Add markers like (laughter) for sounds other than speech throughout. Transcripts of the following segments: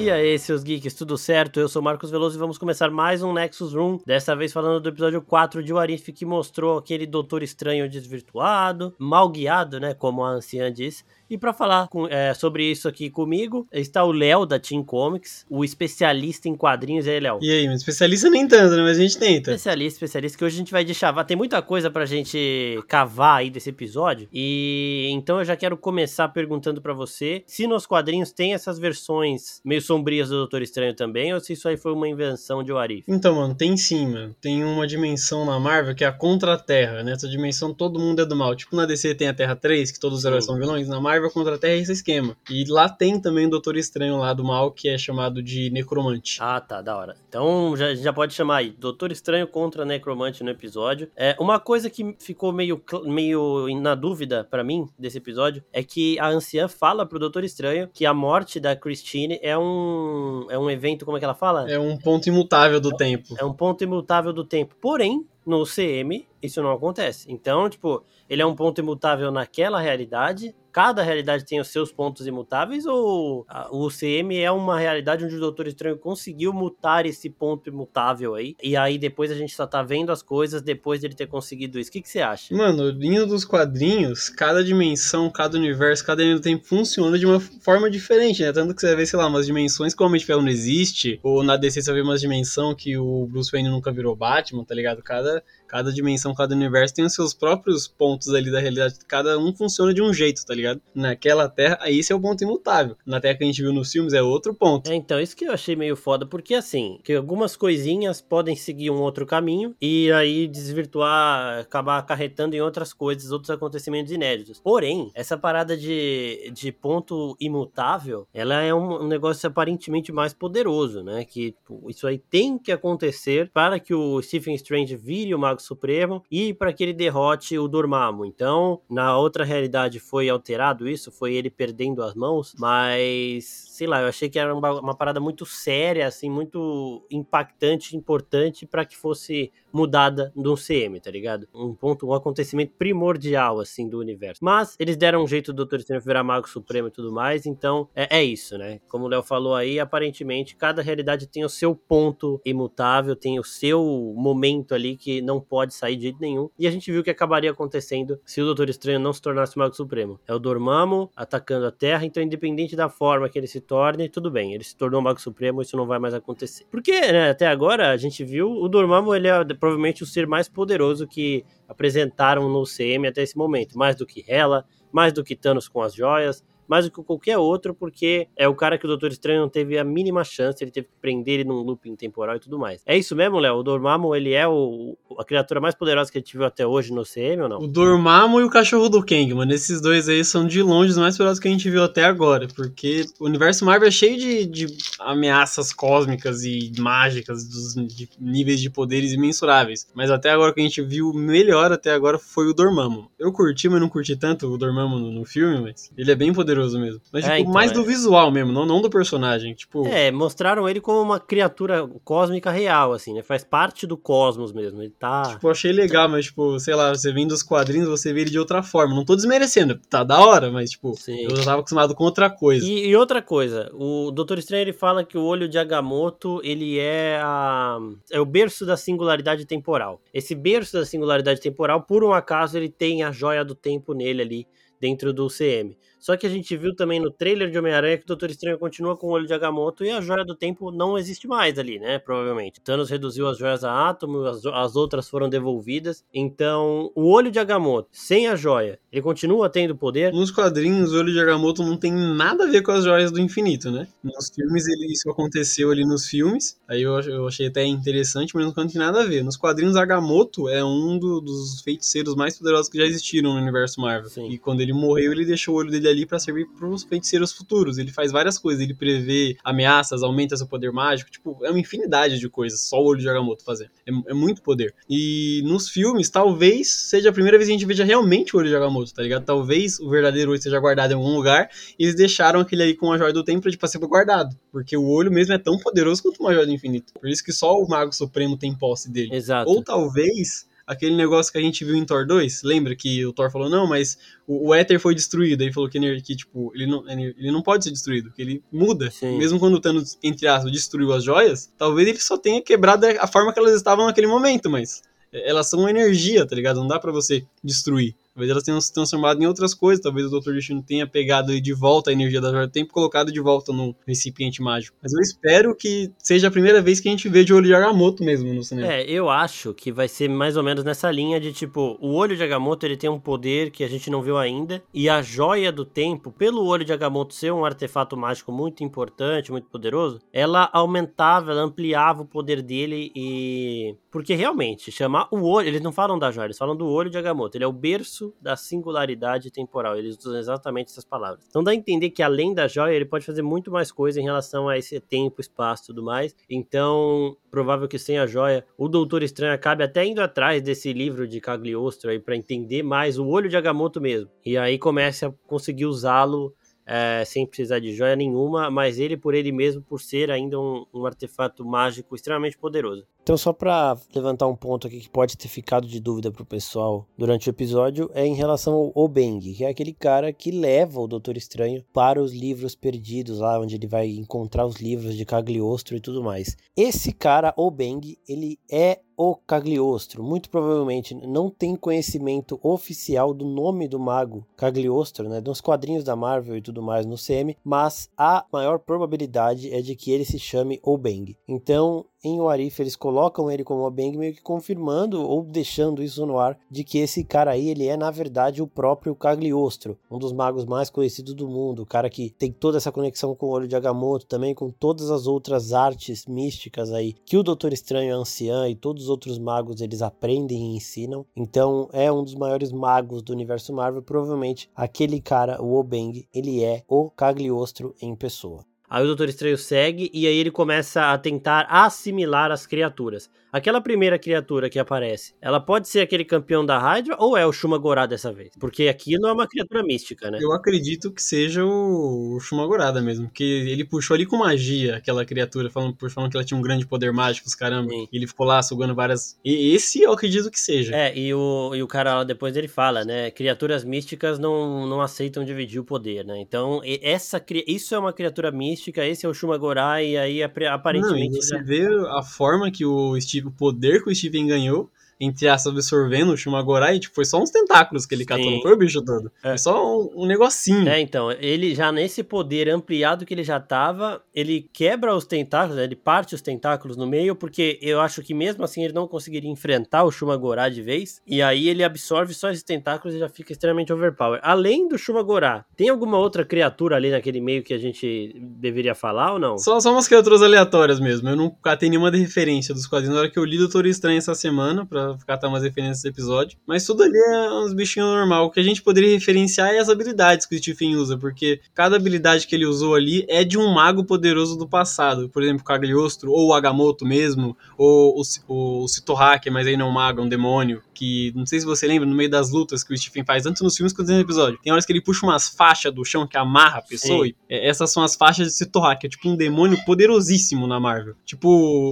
E aí, seus geeks, tudo certo? Eu sou Marcos Veloso e vamos começar mais um Nexus Room. Dessa vez falando do episódio 4 de Warif que mostrou aquele Doutor Estranho desvirtuado, mal guiado, né? Como a anciã disse. E para falar com, é, sobre isso aqui comigo, está o Léo da Team Comics, o especialista em quadrinhos. E aí, Léo? E aí, mas especialista nem tanto, né? Mas a gente tenta. Especialista, especialista, que hoje a gente vai deixar. Tem muita coisa pra gente cavar aí desse episódio. E então eu já quero começar perguntando para você se nos quadrinhos tem essas versões meio sombrias do Doutor Estranho também, ou se isso aí foi uma invenção de Warif. Então, mano, tem sim, mano. Tem uma dimensão na Marvel que é a Contra-Terra, né? Essa dimensão todo mundo é do mal. Tipo na DC tem a Terra 3, que todos os heróis são vilões. Na Marvel Marvel contra a Terra é esse esquema. E lá tem também o Doutor Estranho lá do mal, que é chamado de Necromante. Ah, tá, da hora. Então já, já pode chamar aí, Doutor Estranho contra Necromante no episódio. É, uma coisa que ficou meio, meio na dúvida para mim desse episódio é que a anciã fala pro Doutor Estranho que a morte da Christine é um, é um evento, como é que ela fala? É um ponto imutável do é, tempo. É um ponto imutável do tempo. Porém, no CM, isso não acontece. Então, tipo, ele é um ponto imutável naquela realidade. Cada realidade tem os seus pontos imutáveis, ou o CM é uma realidade onde o Doutor Estranho conseguiu mutar esse ponto imutável aí. E aí depois a gente só tá vendo as coisas depois dele ter conseguido isso. O que, que você acha? Mano, vindo dos quadrinhos, cada dimensão, cada universo, cada linha do tempo funciona de uma forma diferente, né? Tanto que você ver, sei lá, umas dimensões que o Homem de Ferro não existe, ou na DC você ver umas dimensão que o Bruce Wayne nunca virou Batman, tá ligado? Cada Cada dimensão, cada universo tem os seus próprios pontos ali da realidade. Cada um funciona de um jeito, tá ligado? Naquela Terra, aí esse é o ponto imutável. Na Terra que a gente viu nos filmes é outro ponto. É, então, isso que eu achei meio foda, porque assim, que algumas coisinhas podem seguir um outro caminho e aí desvirtuar, acabar acarretando em outras coisas, outros acontecimentos inéditos. Porém, essa parada de, de ponto imutável, ela é um, um negócio aparentemente mais poderoso, né? Que tipo, isso aí tem que acontecer para que o Stephen Strange vire o Mago Supremo e para que ele derrote o Dormammu. Então, na outra realidade foi alterado isso, foi ele perdendo as mãos, mas sei lá, eu achei que era uma, uma parada muito séria, assim, muito impactante, importante para que fosse mudada no CM, tá ligado? Um ponto, um acontecimento primordial, assim, do universo. Mas eles deram um jeito do Doutor Estranho virar Mago Supremo e tudo mais, então é, é isso, né? Como o Léo falou aí, aparentemente cada realidade tem o seu ponto imutável, tem o seu momento ali que não pode sair de jeito nenhum. E a gente viu que acabaria acontecendo se o Doutor Estranho não se tornasse o Mago Supremo. É o Dormammu atacando a Terra, então independente da forma que ele se torne, tudo bem, ele se tornou o Mago Supremo, isso não vai mais acontecer. Porque, né, até agora a gente viu o Dormammu, ele é provavelmente o ser mais poderoso que apresentaram no CM até esse momento, mais do que Hela, mais do que Thanos com as joias, mais do que qualquer outro, porque é o cara que o Doutor Estranho não teve a mínima chance, ele teve que prender ele num looping temporal e tudo mais. É isso mesmo, Léo? O Dormammu, ele é o, a criatura mais poderosa que a gente viu até hoje no CM ou não? O Dormammu e o cachorro do Kang, mano, esses dois aí são de longe os mais poderosos que a gente viu até agora, porque o universo Marvel é cheio de, de ameaças cósmicas e mágicas, dos de níveis de poderes imensuráveis, mas até agora que a gente viu melhor até agora foi o Dormammu. Eu curti, mas não curti tanto o Dormammu no, no filme, mas ele é bem poderoso poderoso mesmo. Mas, é, tipo, então, mais é. do visual mesmo, não, não do personagem. Tipo... É, mostraram ele como uma criatura cósmica real, assim, né? Faz parte do cosmos mesmo. Ele tá. Tipo, achei legal, mas, tipo, sei lá, você vem dos quadrinhos, você vê ele de outra forma. Não tô desmerecendo, tá da hora, mas, tipo, Sim. eu já tava acostumado com outra coisa. E, e, outra coisa, o Doutor Estranho ele fala que o olho de Agamotto, ele é a. É o berço da singularidade temporal. Esse berço da singularidade temporal, por um acaso, ele tem a joia do tempo nele ali dentro do CM. Só que a gente viu também no trailer de Homem-Aranha que o Doutor Estranho continua com o olho de Agamotto e a joia do tempo não existe mais ali, né? Provavelmente. Thanos reduziu as joias a átomo, as, as outras foram devolvidas. Então, o olho de Agamotto, sem a joia, ele continua tendo poder? Nos quadrinhos, o olho de Agamotto não tem nada a ver com as joias do infinito, né? Nos filmes, ele, isso aconteceu ali nos filmes. Aí eu, eu achei até interessante, mas não tem nada a ver. Nos quadrinhos, Agamotto é um do, dos feiticeiros mais poderosos que já existiram no universo Marvel. Sim. E quando ele morreu, ele deixou o olho dele ali para servir para os feiticeiros futuros. Ele faz várias coisas, ele prevê ameaças, aumenta seu poder mágico, tipo, é uma infinidade de coisas, só o olho de Agamotto fazer. É, é, muito poder. E nos filmes, talvez seja a primeira vez que a gente veja realmente o olho de Agamotto, tá ligado? Talvez o verdadeiro olho seja guardado em algum lugar e eles deixaram aquele aí com a joia do tempo pra, tipo, ser guardado. Porque o olho mesmo é tão poderoso quanto uma joia do infinito. Por isso que só o Mago Supremo tem posse dele. Exato. Ou talvez aquele negócio que a gente viu em Thor 2. Lembra que o Thor falou, não, mas o, o éter foi destruído. Aí falou que, que tipo, ele não, ele não pode ser destruído, que ele muda. Sim. Mesmo quando o Thanos, entre aspas, destruiu as joias, talvez ele só tenha quebrado a forma que elas estavam naquele momento, mas elas são energia, tá ligado? Não dá para você destruir. Talvez elas tenham se transformado em outras coisas. Talvez o Dr. Destino tenha pegado de volta a energia da Joia do Tempo e colocado de volta no recipiente mágico. Mas eu espero que seja a primeira vez que a gente vê de olho de Agamotto mesmo no cinema. É, eu acho que vai ser mais ou menos nessa linha de tipo, o olho de Agamotto ele tem um poder que a gente não viu ainda. E a Joia do Tempo, pelo olho de Agamotto ser um artefato mágico muito importante, muito poderoso, ela aumentava, ela ampliava o poder dele e. Porque realmente, chamar o olho. Eles não falam da joia, eles falam do olho de Agamotto. Ele é o berço da singularidade temporal. Eles usam exatamente essas palavras. Então dá a entender que além da joia, ele pode fazer muito mais coisa em relação a esse tempo, espaço e tudo mais. Então, provável que sem a joia, o Doutor Estranho acabe até indo atrás desse livro de Cagliostro aí para entender mais o olho de Agamotto mesmo. E aí comece a conseguir usá-lo é, sem precisar de joia nenhuma, mas ele por ele mesmo, por ser ainda um, um artefato mágico extremamente poderoso. Então, só para levantar um ponto aqui que pode ter ficado de dúvida pro pessoal durante o episódio, é em relação ao Obeng, que é aquele cara que leva o Doutor Estranho para os livros perdidos, lá onde ele vai encontrar os livros de Cagliostro e tudo mais. Esse cara, Obeng, ele é o Cagliostro. Muito provavelmente não tem conhecimento oficial do nome do mago Cagliostro, né, dos quadrinhos da Marvel e tudo mais no CM, mas a maior probabilidade é de que ele se chame Obeng. Então, em Warif eles colocam ele como Obeng meio que confirmando ou deixando isso no ar de que esse cara aí ele é na verdade o próprio Cagliostro, um dos magos mais conhecidos do mundo, o cara que tem toda essa conexão com o olho de Agamotto, também com todas as outras artes místicas aí que o Doutor Estranho, a Anciã e todos os outros magos eles aprendem e ensinam. Então é um dos maiores magos do universo Marvel, provavelmente aquele cara, o Obeng, ele é o Cagliostro em pessoa. Aí o Doutor Estranho segue e aí ele começa a tentar assimilar as criaturas. Aquela primeira criatura que aparece, ela pode ser aquele campeão da Hydra ou é o Shumagorá dessa vez? Porque aqui não é uma criatura mística, né? Eu acredito que seja o Shumagorada mesmo, porque ele puxou ali com magia aquela criatura, falando, falando que ela tinha um grande poder mágico, os caramba. Sim. E ele ficou lá sugando várias. E esse eu acredito que seja. É, e o, e o cara lá depois ele fala, né? Criaturas místicas não, não aceitam dividir o poder, né? Então, essa, isso é uma criatura mística, esse é o Shumagorá, e aí aparentemente. Não, e você já... vê a forma que o Steve o poder que o Steven ganhou entre aspas, absorvendo o Shumagorai, tipo, foi só uns tentáculos que ele Sim. catou, não foi o bicho todo. É. Foi só um, um, negocinho. É, então, ele já nesse poder ampliado que ele já tava, ele quebra os tentáculos, né, ele parte os tentáculos no meio, porque eu acho que mesmo assim ele não conseguiria enfrentar o Shumagorai de vez, e aí ele absorve só esses tentáculos e já fica extremamente overpower. Além do Shumagorai, tem alguma outra criatura ali naquele meio que a gente deveria falar ou não? Só, só umas criaturas aleatórias mesmo, eu não catei nenhuma de referência dos quadrinhos. Na hora que eu li Doutor Estranho essa semana, pra ficar catar umas referências desse episódio. Mas tudo ali é uns bichinhos normal. O que a gente poderia referenciar é as habilidades que o Stephen usa, porque cada habilidade que ele usou ali é de um mago poderoso do passado. Por exemplo, o Cagliostro, ou o Agamotto mesmo, ou o, o, Sitohake, mas aí não é um mago, é um demônio que não sei se você lembra, no meio das lutas que o Stephen faz, tanto nos filmes quanto no episódio, tem horas que ele puxa umas faixas do chão que amarra a pessoa, Sim. e essas são as faixas de que é tipo um demônio poderosíssimo na Marvel. Tipo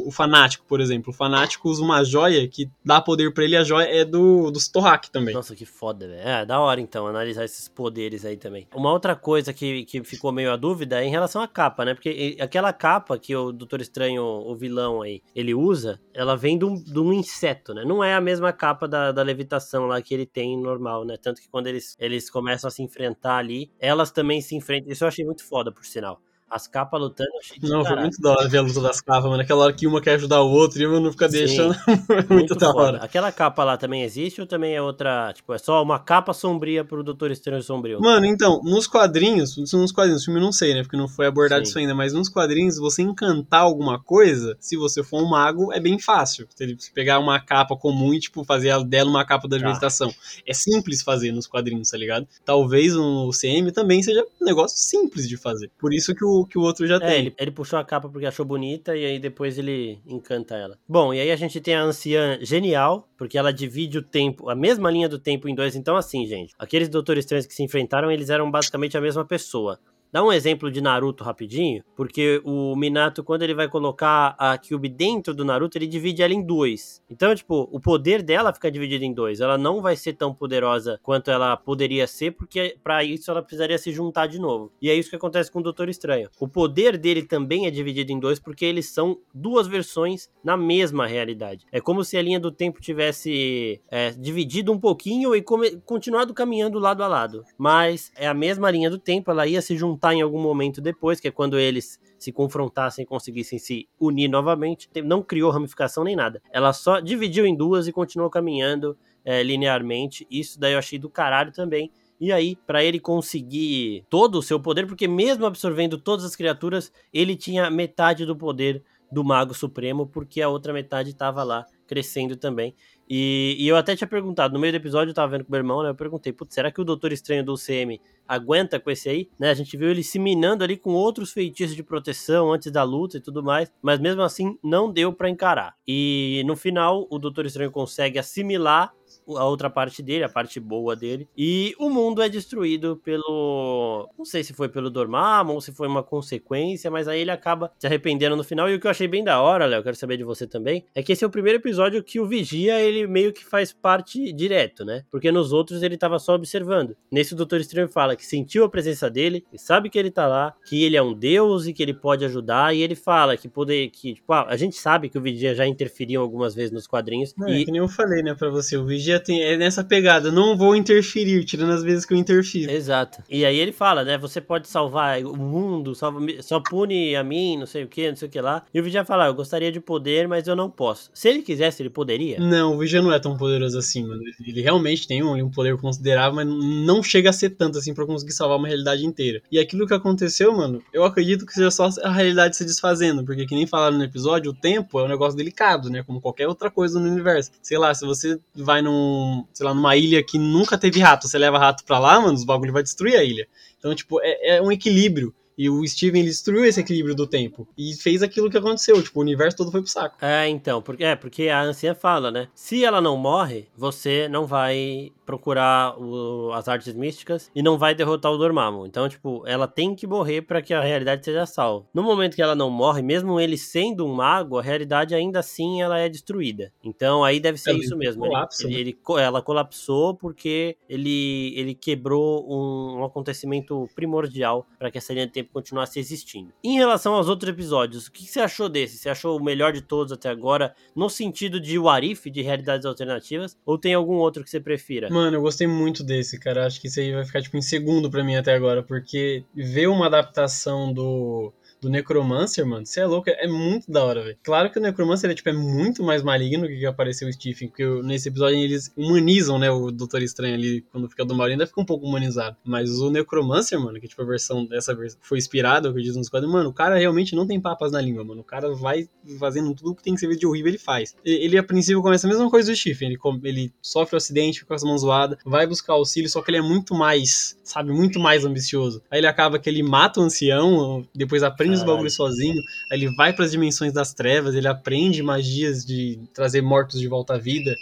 o Fanático, por exemplo. O Fanático usa uma joia que dá poder para ele, a joia é do, do Sitohak também. Nossa, que foda, velho. É, da hora então, analisar esses poderes aí também. Uma outra coisa que, que ficou meio a dúvida é em relação à capa, né? Porque aquela capa que o Doutor Estranho, o vilão aí, ele usa, ela vem de um, de um inseto, né? Não é a mesma capa da, da levitação lá que ele tem normal, né? Tanto que quando eles, eles começam a se enfrentar ali, elas também se enfrentam. Isso eu achei muito foda, por sinal. As capas lutando, achei Não, foi muito da hora ver a luta das capas, mano. Aquela hora que uma quer ajudar o outro e uma não fica Sim, deixando. (laughs) muito, muito da hora. Aquela capa lá também existe ou também é outra? Tipo, é só uma capa sombria pro Doutor Estranho Sombrio? Mano, então, nos quadrinhos, nos quadrinhos, filme não sei, né? Porque não foi abordado Sim. isso ainda, mas nos quadrinhos, você encantar alguma coisa, se você for um mago, é bem fácil. Você pegar uma capa comum e, tipo, fazer dela uma capa da meditação. Ah. É simples fazer nos quadrinhos, tá ligado? Talvez no CM também seja um negócio simples de fazer. Por isso que o, que o outro já é, tem. Ele, ele puxou a capa porque achou bonita e aí depois ele encanta ela. Bom, e aí a gente tem a anciã genial, porque ela divide o tempo, a mesma linha do tempo em dois. Então, assim, gente, aqueles Doutores Estranhos que se enfrentaram, eles eram basicamente a mesma pessoa. Dá um exemplo de Naruto rapidinho, porque o Minato, quando ele vai colocar a Kyuubi dentro do Naruto, ele divide ela em dois. Então, tipo, o poder dela fica dividido em dois. Ela não vai ser tão poderosa quanto ela poderia ser, porque para isso ela precisaria se juntar de novo. E é isso que acontece com o Doutor Estranho. O poder dele também é dividido em dois, porque eles são duas versões na mesma realidade. É como se a linha do tempo tivesse é, dividido um pouquinho e continuado caminhando lado a lado. Mas é a mesma linha do tempo, ela ia se juntar em algum momento depois, que é quando eles se confrontassem e conseguissem se unir novamente. Não criou ramificação nem nada. Ela só dividiu em duas e continuou caminhando é, linearmente. Isso daí eu achei do caralho também. E aí, para ele conseguir todo o seu poder, porque mesmo absorvendo todas as criaturas, ele tinha metade do poder do Mago Supremo, porque a outra metade estava lá crescendo também. E, e, eu até tinha perguntado, no meio do episódio eu tava vendo com o meu irmão, né? Eu perguntei, putz, será que o Doutor Estranho do UCM aguenta com esse aí? Né? A gente viu ele se minando ali com outros feitiços de proteção antes da luta e tudo mais, mas mesmo assim não deu para encarar. E no final, o Doutor Estranho consegue assimilar a outra parte dele, a parte boa dele. E o mundo é destruído pelo. Não sei se foi pelo Dormammu ou se foi uma consequência, mas aí ele acaba se arrependendo no final. E o que eu achei bem da hora, Léo, quero saber de você também, é que esse é o primeiro episódio que o Vigia, ele meio que faz parte direto, né? Porque nos outros ele tava só observando. Nesse o Doutor Estranho fala que sentiu a presença dele, que sabe que ele tá lá, que ele é um deus e que ele pode ajudar. E ele fala que poder. que tipo, ah, a gente sabe que o Vigia já interferiu algumas vezes nos quadrinhos. Não, e... É que nem eu falei, né, pra você. O Vigia tem, é nessa pegada, não vou interferir, tirando as vezes que eu interfiro. Exato. E aí ele fala, né? Você pode salvar o mundo, salva, só pune a mim, não sei o que, não sei o que lá. E o Vigia fala, eu gostaria de poder, mas eu não posso. Se ele quisesse, ele poderia? Não, o Vigia não é tão poderoso assim, mano. Ele realmente tem um, um poder considerável, mas não chega a ser tanto assim pra conseguir salvar uma realidade inteira. E aquilo que aconteceu, mano, eu acredito que seja só a realidade se desfazendo, porque que nem falaram no episódio, o tempo é um negócio delicado, né? Como qualquer outra coisa no universo. Sei lá, se você vai num, sei lá, numa ilha que nunca teve rato, você leva rato pra lá, mano, os bagulho vai destruir a ilha. Então, tipo, é, é um equilíbrio. E o Steven destruiu esse equilíbrio do tempo. E fez aquilo que aconteceu. Tipo, o universo todo foi pro saco. É, então. Porque, é, porque a anciã fala, né? Se ela não morre, você não vai procurar o, as artes místicas e não vai derrotar o Dormammu. Então, tipo, ela tem que morrer para que a realidade seja salva. No momento que ela não morre, mesmo ele sendo um mago, a realidade ainda assim ela é destruída. Então, aí deve ser isso mesmo. Colapso, ele, né? ele, ela colapsou porque ele, ele quebrou um, um acontecimento primordial para que essa linha de tempo continuasse existindo. Em relação aos outros episódios, o que você achou desse? Você achou o melhor de todos até agora, no sentido de Warif, de realidades alternativas, ou tem algum outro que você prefira? Mano, eu gostei muito desse, cara. Acho que isso aí vai ficar, tipo, em segundo para mim até agora, porque ver uma adaptação do do Necromancer, mano, você é louco, é muito da hora, velho. Claro que o Necromancer é, tipo, é muito mais maligno que, que apareceu o Stephen, porque nesse episódio eles humanizam, né, o Doutor Estranho ali, quando fica do mal, ainda fica um pouco humanizado. Mas o Necromancer, mano, que tipo a versão dessa versão foi inspirada, o que diz nos quadros, mano, o cara realmente não tem papas na língua, mano. O cara vai fazendo tudo que tem que ser de horrível, ele faz. Ele, a princípio, começa a mesma coisa do Stephen, ele, ele sofre um acidente, fica com as mãos zoadas, vai buscar auxílio, só que ele é muito mais, sabe, muito mais ambicioso. Aí ele acaba que ele mata o ancião, depois aprende aprende os bagulhos sozinho, ele vai para as dimensões das trevas, ele aprende magias de trazer mortos de volta à vida.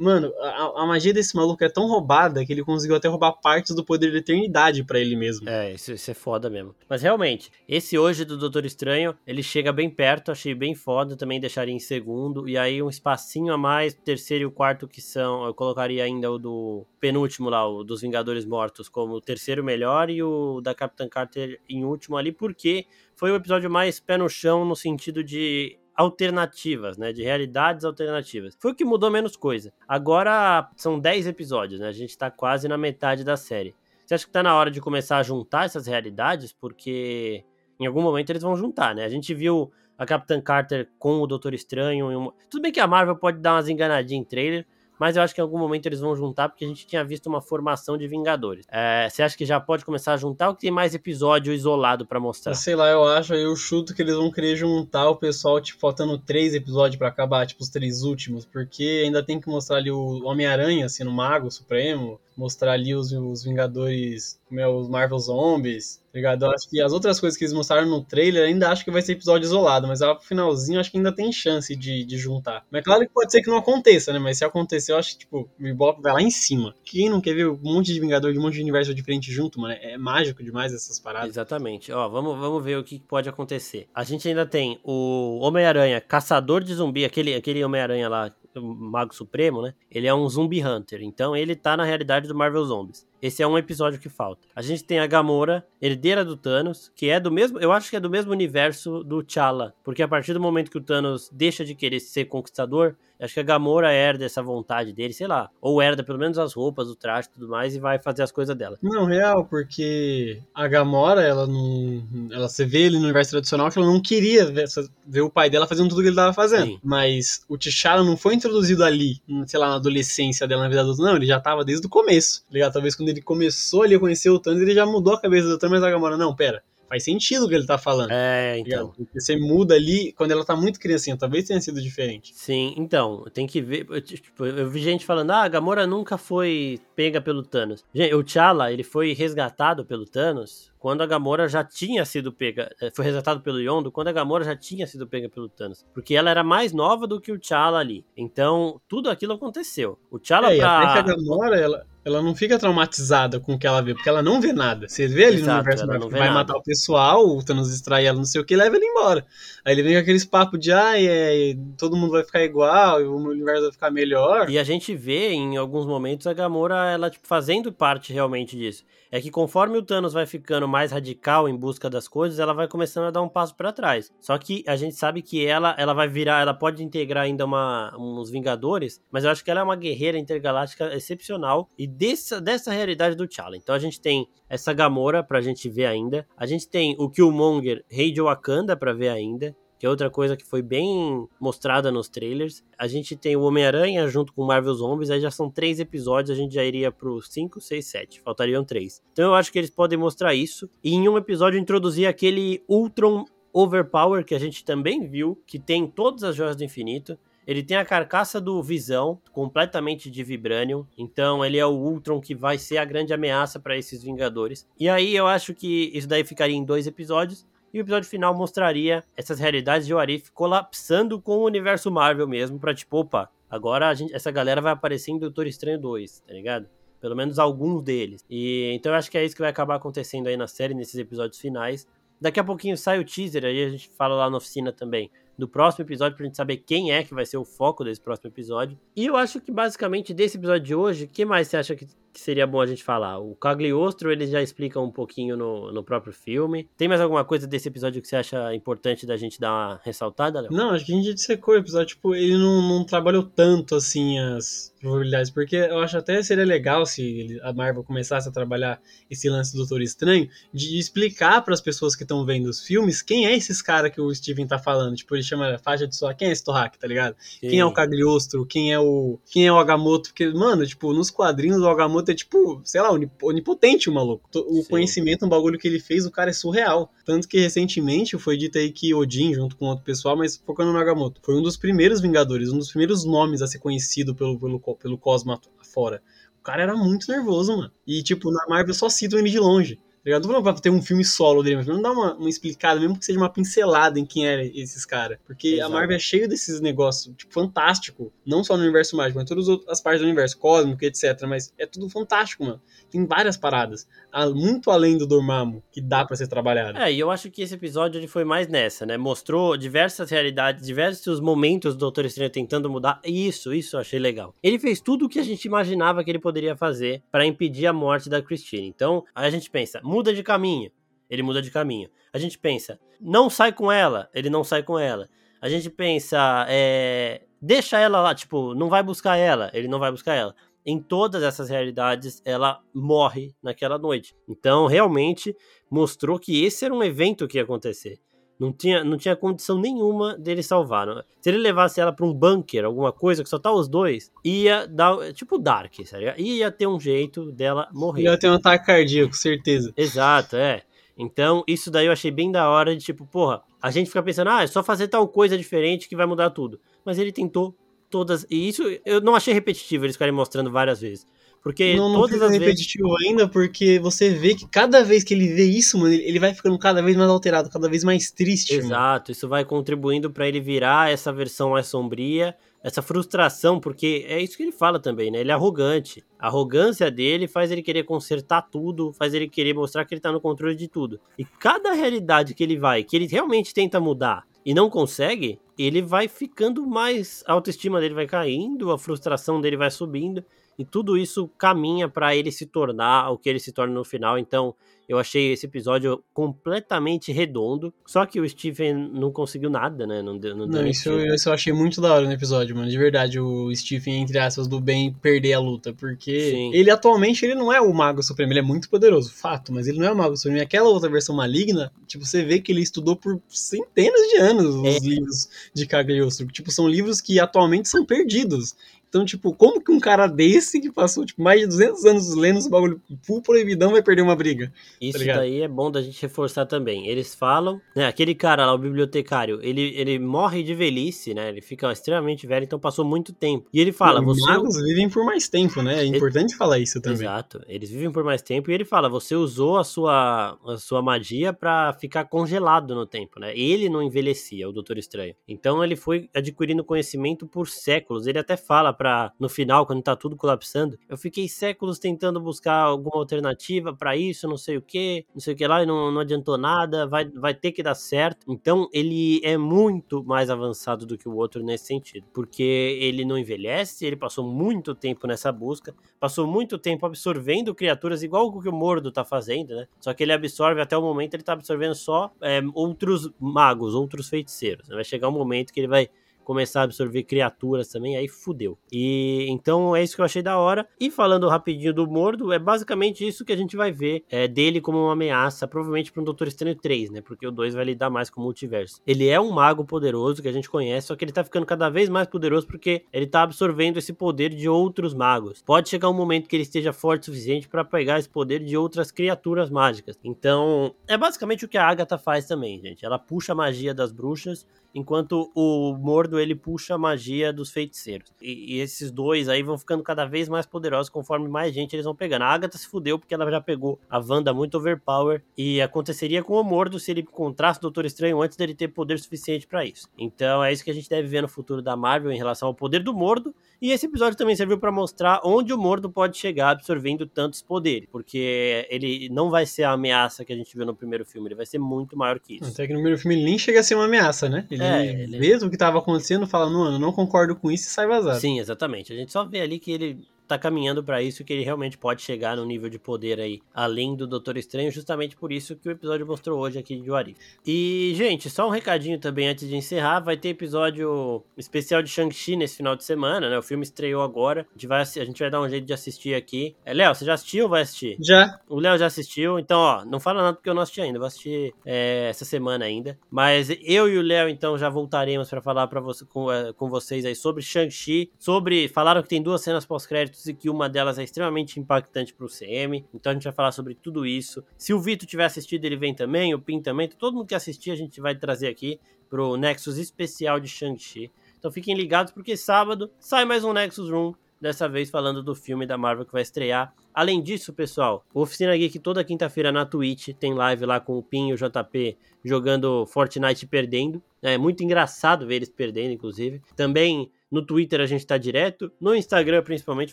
Mano, a, a, magia desse maluco é tão roubada que ele conseguiu até roubar partes do poder da eternidade para ele mesmo. É, isso, isso, é foda mesmo. Mas realmente, esse hoje do Doutor Estranho, ele chega bem perto, achei bem foda, também deixaria em segundo. E aí um espacinho a mais, terceiro e o quarto que são, eu colocaria ainda o do penúltimo lá, o dos Vingadores Mortos, como o terceiro melhor e o da Capitã Carter em último ali, porque foi o episódio mais pé no chão no sentido de alternativas, né? De realidades alternativas. Foi o que mudou menos coisa. Agora são 10 episódios, né? A gente tá quase na metade da série. Você acha que tá na hora de começar a juntar essas realidades? Porque em algum momento eles vão juntar, né? A gente viu a Capitã Carter com o Doutor Estranho. Tudo bem que a Marvel pode dar umas enganadinhas em trailer, mas eu acho que em algum momento eles vão juntar, porque a gente tinha visto uma formação de Vingadores. É, você acha que já pode começar a juntar ou que tem mais episódio isolado para mostrar? Sei lá, eu acho, eu chuto que eles vão querer juntar o pessoal, tipo, faltando três episódios para acabar, tipo, os três últimos, porque ainda tem que mostrar ali o Homem-Aranha, assim, no Mago Supremo, mostrar ali os, os Vingadores, como é, os Marvel Zombies, tá ligado? Eu acho que as outras coisas que eles mostraram no trailer ainda acho que vai ser episódio isolado, mas lá pro finalzinho acho que ainda tem chance de, de juntar. Mas claro que pode ser que não aconteça, né? Mas se acontecer, eu acho que, tipo, o Bebop vai lá em cima. Quem não quer ver um monte de Vingador de um monte de universo diferente junto, mano? É mágico demais essas paradas. Exatamente. Ó, vamos, vamos ver o que pode acontecer. A gente ainda tem o Homem-Aranha, Caçador de Zumbi, aquele, aquele Homem-Aranha lá, Mago Supremo, né? Ele é um Zumbi Hunter. Então ele tá na realidade do Marvel Zombies. Esse é um episódio que falta. A gente tem a Gamora, herdeira do Thanos, que é do mesmo, eu acho que é do mesmo universo do T'Challa, porque a partir do momento que o Thanos deixa de querer ser conquistador, acho que a Gamora herda essa vontade dele, sei lá, ou herda pelo menos as roupas, o traje e tudo mais e vai fazer as coisas dela. Não, real, porque a Gamora, ela não, ela se vê ele no universo tradicional que ela não queria ver, ver o pai dela fazendo tudo que ele tava fazendo. Sim. Mas o T'Challa não foi introduzido ali, sei lá, na adolescência dela, na vida adulta, não, ele já tava desde o começo, tá ligado? Talvez quando ele começou ali a conhecer o Thanos, ele já mudou a cabeça do Thanos, mas a Gamora, não, pera, faz sentido o que ele tá falando. É, então. Porque você muda ali quando ela tá muito criancinha, talvez tenha sido diferente. Sim, então, tem que ver. Tipo, eu vi gente falando, ah, a Gamora nunca foi pega pelo Thanos. Gente, o T'Challa, ele foi resgatado pelo Thanos quando a Gamora já tinha sido pega, eh, foi resgatado pelo Yondo, quando a Gamora já tinha sido pega pelo Thanos, porque ela era mais nova do que o T'Challa ali. Então, tudo aquilo aconteceu. O T'Challa é, pra... até que a Gamora, ela, ela não fica traumatizada com o que ela vê, porque ela não vê nada. Você vê ali Exato, no universo Marvel vai nada. matar o pessoal, o Thanos distrai ela, não sei o que, leva ele embora. Aí ele vem com aqueles papos de, ah, é, todo mundo vai ficar igual, o universo vai ficar melhor. E a gente vê em alguns momentos a Gamora, ela, tipo, fazendo parte realmente disso é que conforme o Thanos vai ficando mais radical em busca das coisas, ela vai começando a dar um passo para trás. Só que a gente sabe que ela, ela vai virar, ela pode integrar ainda uma, uns Vingadores, mas eu acho que ela é uma guerreira intergaláctica excepcional e dessa, dessa realidade do T'Challa. Então a gente tem essa Gamora pra gente ver ainda. A gente tem o Killmonger, rei de Wakanda pra ver ainda que é outra coisa que foi bem mostrada nos trailers. A gente tem o Homem-Aranha junto com Marvel Zombies, aí já são três episódios, a gente já iria pro 5, 6, 7. Faltariam três. Então eu acho que eles podem mostrar isso. E em um episódio introduzir aquele Ultron Overpower que a gente também viu, que tem todas as joias do infinito. Ele tem a carcaça do Visão, completamente de Vibranium. Então ele é o Ultron que vai ser a grande ameaça para esses Vingadores. E aí eu acho que isso daí ficaria em dois episódios. E o episódio final mostraria essas realidades de Warif colapsando com o universo Marvel mesmo, pra tipo, opa, agora gente, essa galera vai aparecer em Doutor Estranho 2, tá ligado? Pelo menos alguns deles. E então eu acho que é isso que vai acabar acontecendo aí na série, nesses episódios finais. Daqui a pouquinho sai o teaser, aí a gente fala lá na oficina também do próximo episódio pra gente saber quem é que vai ser o foco desse próximo episódio. E eu acho que basicamente desse episódio de hoje, o que mais você acha que que seria bom a gente falar? O Cagliostro, ele já explica um pouquinho no, no próprio filme. Tem mais alguma coisa desse episódio que você acha importante da gente dar uma ressaltada, Léo? Não, acho que a gente dissecou o episódio. Tipo, ele não, não trabalhou tanto, assim, as probabilidades. Porque eu acho até seria legal se a Marvel começasse a trabalhar esse lance do Doutor Estranho, de explicar para as pessoas que estão vendo os filmes quem é esses caras que o Steven tá falando. Tipo, ele chama faixa de só quem é esse Torrak, tá ligado? Sim. Quem é o Cagliostro, quem é o quem é o Agamotto, porque mano, tipo, nos quadrinhos o Agamotto é tipo, sei lá, onipotente o maluco. O Sim. conhecimento, um bagulho que ele fez, o cara é surreal. Tanto que recentemente foi dito aí que Odin, junto com outro pessoal, mas focando no Agamotto, foi um dos primeiros Vingadores, um dos primeiros nomes a ser conhecido pelo, pelo, pelo Cosmo fora. O cara era muito nervoso, mano. E, tipo, na Marvel só citam ele de longe. Tá ligado? Não pra ter um filme solo dele, mas não dá uma, uma explicada, mesmo que seja uma pincelada em quem eram esses caras. Porque Exato. a Marvel é cheio desses negócios, tipo, fantástico. Não só no universo mágico, mas em todas as partes do universo, cósmico, etc. Mas é tudo fantástico, mano. Tem várias paradas. Muito além do Dormammu, que dá para ser trabalhado. É, e eu acho que esse episódio ele foi mais nessa, né? Mostrou diversas realidades, diversos momentos do Doutor Estranho tentando mudar. Isso, isso eu achei legal. Ele fez tudo o que a gente imaginava que ele poderia fazer para impedir a morte da Christine. Então, aí a gente pensa, muda de caminho. Ele muda de caminho. A gente pensa, não sai com ela. Ele não sai com ela. A gente pensa, é, deixa ela lá, tipo, não vai buscar ela. Ele não vai buscar ela em todas essas realidades ela morre naquela noite. Então, realmente mostrou que esse era um evento que ia acontecer. Não tinha, não tinha condição nenhuma dele salvar. Não. Se ele levasse ela para um bunker, alguma coisa que só tá os dois, ia dar. Tipo Dark, sabe? Ia ter um jeito dela morrer. Ia ter um ataque cardíaco, certeza. Exato, é. Então, isso daí eu achei bem da hora de tipo, porra, a gente fica pensando, ah, é só fazer tal coisa diferente que vai mudar tudo. Mas ele tentou todas. E isso eu não achei repetitivo eles ficarem mostrando várias vezes. Porque não, não todas as vezes. repetitivo ainda, porque você vê que cada vez que ele vê isso, mano, ele vai ficando cada vez mais alterado, cada vez mais triste, mano. Exato, isso vai contribuindo pra ele virar essa versão mais sombria, essa frustração, porque é isso que ele fala também, né? Ele é arrogante. A arrogância dele faz ele querer consertar tudo, faz ele querer mostrar que ele tá no controle de tudo. E cada realidade que ele vai, que ele realmente tenta mudar e não consegue, ele vai ficando mais. A autoestima dele vai caindo, a frustração dele vai subindo. E tudo isso caminha pra ele se tornar o que ele se torna no final. Então, eu achei esse episódio completamente redondo. Só que o Stephen não conseguiu nada, né? Não, deu, não, deu Não, isso, eu- isso eu achei muito da hora no episódio, mano. De verdade, o Stephen, entre aspas, do bem perder a luta. Porque Sim. ele atualmente ele não é o Mago Supremo, ele é muito poderoso, fato, mas ele não é o Mago Supremo. Aquela outra versão maligna, tipo, você vê que ele estudou por centenas de anos os É. livros de Cagliostro. Tipo, são livros que atualmente são perdidos. Então, tipo, como que um cara desse que passou, tipo, mais de 200 anos lendo os bagulho full proibidão vai perder uma briga? Isso ligado? daí é bom da gente reforçar também. Eles falam, né? Aquele cara lá, o bibliotecário, ele, ele morre de velhice, né? Ele fica extremamente velho, então passou muito tempo. E ele fala, Os você. magos vivem por mais tempo, né? É importante falar isso também. Exato, eles vivem por mais tempo e ele fala: você usou a sua, a sua magia pra ficar congelado no tempo, né? Ele não envelhecia, o Doutor Estranho. Então ele foi adquirindo conhecimento por séculos. Ele até fala pra, no final, quando tá tudo colapsando, eu fiquei séculos tentando buscar alguma alternativa pra isso, não sei o que, não sei o que lá, e não, não adiantou nada, vai, vai ter que dar certo. Então ele é muito mais avançado do que o outro nesse sentido, porque ele não envelhece, ele passou muito tempo nessa busca, passou muito tempo absorvendo criaturas igual o que o Mordo tá fazendo, né? Só que ele absorve até o momento ele tá absorvendo só é, outros magos, outros feiticeiros. né? Vai chegar um momento que ele vai começar a absorver criaturas também, aí fudeu. E então é isso que eu achei da hora. E falando rapidinho do Mordo, é basicamente isso que a gente vai ver é, dele como uma ameaça, provavelmente para um Doutor Estranho 3, né? Porque o 2 vai lidar mais com o multiverso. Ele é um mago poderoso que a gente conhece, só que ele tá ficando cada vez mais poderoso porque ele tá absorvendo esse poder de outros magos. Pode chegar um momento que ele esteja forte o suficiente para pegar esse poder de outras criaturas mágicas. Então, é basicamente o que a Agatha faz também, gente. Ela puxa a magia das bruxas enquanto o Mordo ele puxa a magia dos feiticeiros. E, e esses dois aí vão ficando cada vez mais poderosos conforme mais gente eles vão pegando. A Agatha se fudeu porque ela já pegou a Wanda muito overpower e aconteceria com o Mordo se ele encontrasse o Doutor Estranho antes dele ter poder suficiente pra isso. Então é isso que a gente deve ver no futuro da Marvel em relação ao poder do Mordo. E esse episódio também serviu pra mostrar onde o Mordo pode chegar absorvendo tantos poderes, porque ele não vai ser a ameaça que a gente viu no primeiro filme, ele vai ser muito maior que isso. Até que no primeiro filme ele nem chega a ser uma ameaça, né? Ele É, ele- vê o que tava acontecendo, fala, não, eu não concordo com isso e sai vazado. Sim, exatamente. A gente só vê ali que ele tá caminhando pra isso, que ele realmente pode chegar no nível de poder aí, além do Doutor Estranho, justamente por isso que o episódio mostrou hoje aqui de Juari. E, gente, só um recadinho também antes de encerrar, vai ter episódio especial de Shang-Chi nesse final de semana, né? O filme estreou agora, a gente vai, a gente vai dar um jeito de assistir aqui. É, Léo, você já assistiu ou vai assistir? Já, O Léo já assistiu, então, ó, não fala nada porque eu não assisti ainda, vou assistir é, essa semana ainda. Mas eu e o Léo, então, já voltaremos pra falar pra você, com, é, com vocês aí sobre Shang-Chi, sobre. Falaram que tem duas cenas pós-créditos e que uma delas é extremamente impactante pro CM, então a gente vai falar sobre tudo isso. Se o Vitor tiver assistido, ele vem também, o Pin também, todo mundo que assistir a gente vai trazer aqui pro Nexus especial de Shang-Chi. Então fiquem ligados porque sábado sai mais um Nexus Room dessa vez falando do filme da Marvel que vai estrear. Além disso, pessoal, o Oficina Geek toda quinta-feira na Twitch tem live lá com o Pin e o JP jogando Fortnite perdendo. É muito engraçado ver eles perdendo, inclusive. Também no Twitter a gente tá direto. No Instagram, principalmente,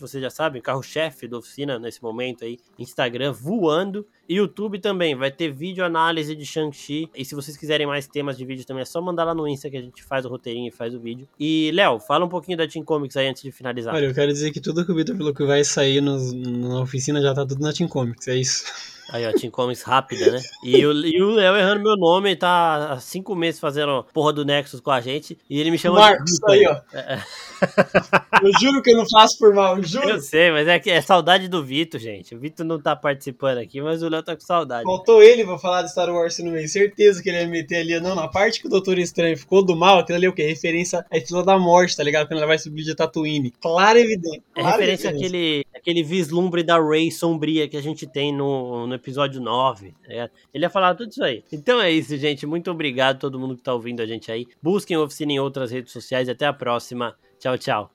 vocês já sabem, carro-chefe da oficina nesse momento aí. Instagram voando. YouTube também, vai ter vídeo análise de Shang-Chi. E se vocês quiserem mais temas de vídeo também, é só mandar lá no Insta que a gente faz o roteirinho e faz o vídeo. E, Léo, fala um pouquinho da Team Comics aí antes de finalizar. olha, eu quero dizer que tudo que o Vitor falou que vai sair nos- na oficina já tá tudo na Team Comics, é isso. Aí, ó, Team Comics rápida, né? E o e o Léo errando meu nome, tá há cinco meses fazendo porra do Nexus com a gente. E ele me chama Marcos, Vitor. aí, ó. É, (laughs) Eu juro que eu não faço por mal, eu juro. Eu sei, mas é que é saudade do Vitor, gente. O Vitor não tá participando aqui, mas o Léo tá com saudade. Faltou ele pra falar de Star Wars no meio. Certeza que ele ia meter ali. Não, na parte que o Doutor Estranho ficou do mal, aquilo ali é o quê? Referência à Estrela da Morte, tá ligado? Quando ela vai subir de Tatooine. Claro e evidente. É Claro e referência àquele, àquele vislumbre da Rey sombria que a gente tem no, no episódio 9. tá? Ele ia falar tudo isso aí. Então é isso, gente. Muito obrigado a todo mundo que tá ouvindo a gente aí. Busquem a oficina em outras redes sociais. Até a próxima. Tchau, tchau.